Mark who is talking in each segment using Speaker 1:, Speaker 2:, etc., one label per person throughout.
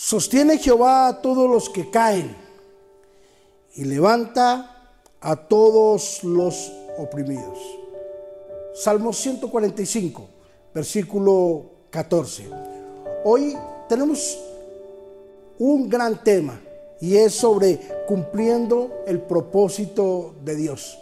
Speaker 1: Sostiene Jehová a todos los que caen y levanta a todos los oprimidos. Salmo 145, versículo 14. Hoy tenemos un gran tema y es sobre cumpliendo el propósito de Dios.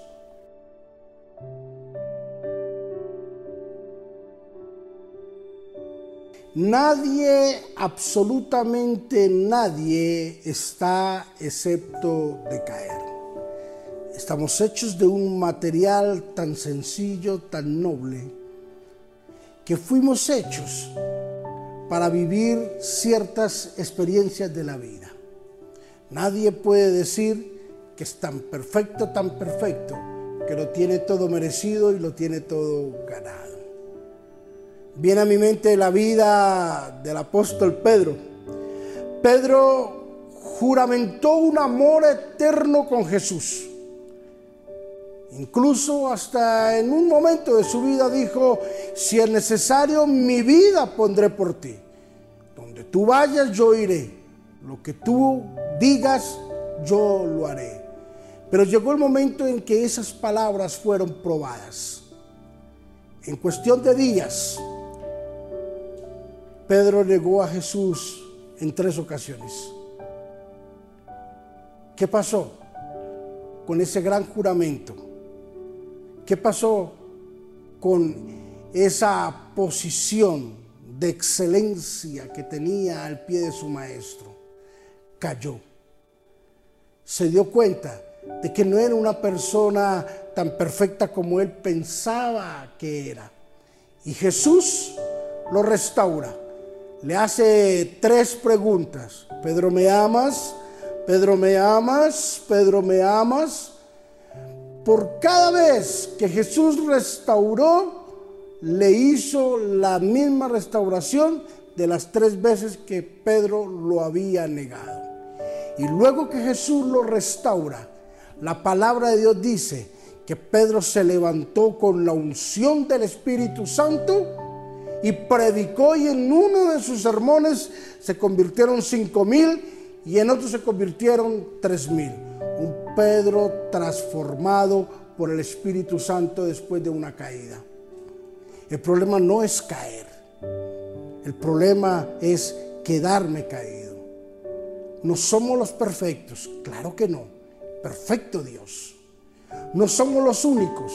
Speaker 1: Nadie, absolutamente nadie está excepto de caer. Estamos hechos de un material tan sencillo, tan noble, que fuimos hechos para vivir ciertas experiencias de la vida. Nadie puede decir que es tan perfecto, tan perfecto, que lo tiene todo merecido y lo tiene todo ganado. Viene a mi mente la vida del apóstol Pedro. Pedro juramentó un amor eterno con Jesús. Incluso hasta en un momento de su vida dijo, si es necesario, mi vida pondré por ti. Donde tú vayas, yo iré. Lo que tú digas, yo lo haré. Pero llegó el momento en que esas palabras fueron probadas. En cuestión de días, Pedro negó a Jesús en tres ocasiones. ¿Qué pasó con ese gran juramento? ¿Qué pasó con esa posición de excelencia que tenía al pie de su maestro? Cayó. Se dio cuenta de que no era una persona tan perfecta como él pensaba que era. Y Jesús lo restaura le hace tres preguntas. Pedro, ¿me amas? Pedro, ¿me amas? Pedro, ¿me amas? Por cada vez que Jesús restauró, le hizo la misma restauración de las tres veces que Pedro lo había negado. Y luego que Jesús lo restaura, la palabra de Dios dice que Pedro se levantó con la unción del Espíritu Santo y predicó y en uno de sus sermones se convirtieron cinco mil y en otro se convirtieron tres mil. Un Pedro transformado por el Espíritu Santo después de una caída. El problema no es caer, el problema es quedarme caído. No somos los perfectos, claro que no, perfecto Dios. No somos los únicos,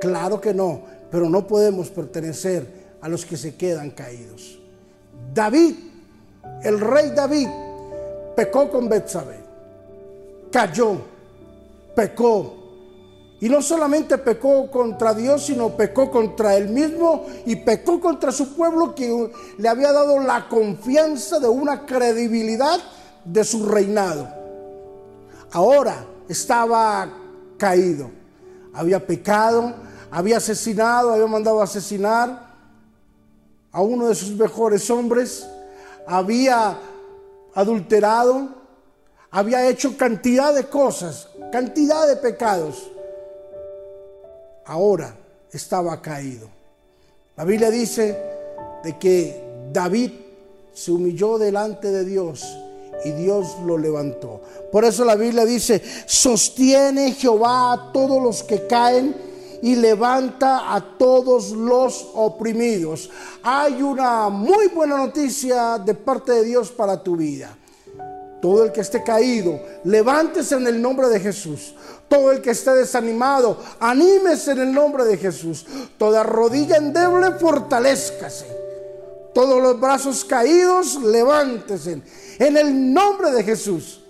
Speaker 1: claro que no, pero no podemos pertenecer a los que se quedan caídos. David, el rey David, pecó con Betsabé, cayó, pecó. Y no solamente pecó contra Dios, sino pecó contra él mismo y pecó contra su pueblo que le había dado la confianza de una credibilidad de su reinado. Ahora estaba caído, había pecado, había asesinado, había mandado a asesinar, a uno de sus mejores hombres, había adulterado, había hecho cantidad de cosas, cantidad de pecados. Ahora estaba caído. La Biblia dice de que David se humilló delante de Dios y Dios lo levantó. Por eso la Biblia dice, sostiene Jehová a todos los que caen y levanta a todos los oprimidos. Hay una muy buena noticia de parte de Dios para tu vida. Todo el que esté caído, levántese en el nombre de Jesús. Todo el que esté desanimado, anímese en el nombre de Jesús. Toda rodilla endeble, fortalezcase. Todos los brazos caídos, levántese en el nombre de Jesús.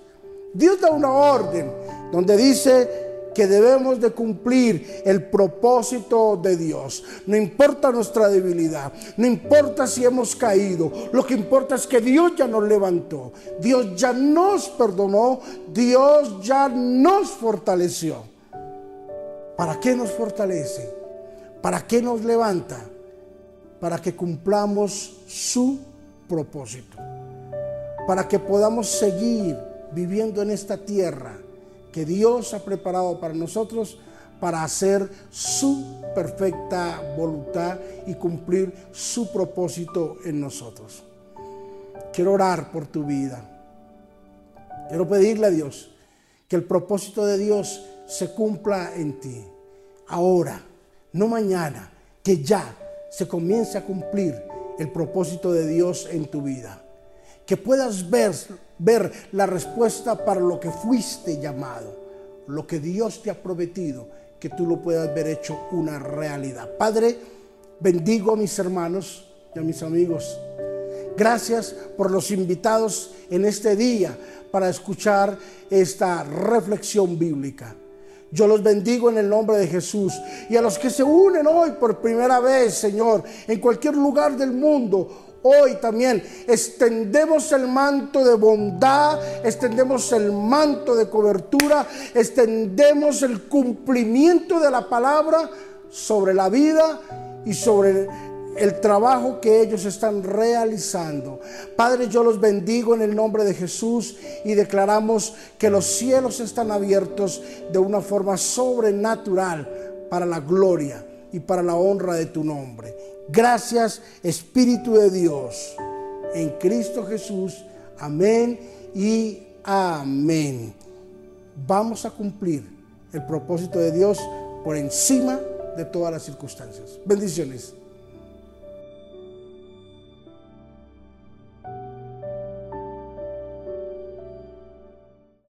Speaker 1: Dios da una orden donde dice que debemos de cumplir el propósito de Dios. No importa nuestra debilidad, no importa si hemos caído, lo que importa es que Dios ya nos levantó, Dios ya nos perdonó, Dios ya nos fortaleció. ¿Para qué nos fortalece? ¿Para qué nos levanta? Para que cumplamos su propósito. Para que podamos seguir viviendo en esta tierra que Dios ha preparado para nosotros para hacer su perfecta voluntad y cumplir su propósito en nosotros. quiero orar por tu vida. Quiero pedirle a Dios que el propósito de Dios se cumpla en ti. Ahora, no mañana, que ya se comience a cumplir el propósito de Dios en tu vida. Que puedas ver, ver la respuesta para lo que fuiste llamado, lo que Dios te ha prometido, que tú lo puedas ver hecho una realidad. Padre, bendigo a mis hermanos y a mis amigos. Gracias por los invitados en este día para escuchar esta reflexión bíblica. Yo los bendigo en el nombre de Jesús. Y a los que se unen hoy por primera vez, Señor, en cualquier lugar del mundo, hoy también extendemos el manto de bondad, extendemos el manto de cobertura, extendemos el cumplimiento de la palabra sobre la vida y sobre el trabajo que ellos están realizando. Padre, yo los bendigo en el nombre de Jesús y declaramos que los cielos están abiertos de una forma sobrenatural para la gloria y para la honra de tu nombre. Gracias, Espíritu de Dios, en Cristo Jesús. Amén y amén. Vamos a cumplir el propósito de Dios por encima de todas las circunstancias. Bendiciones.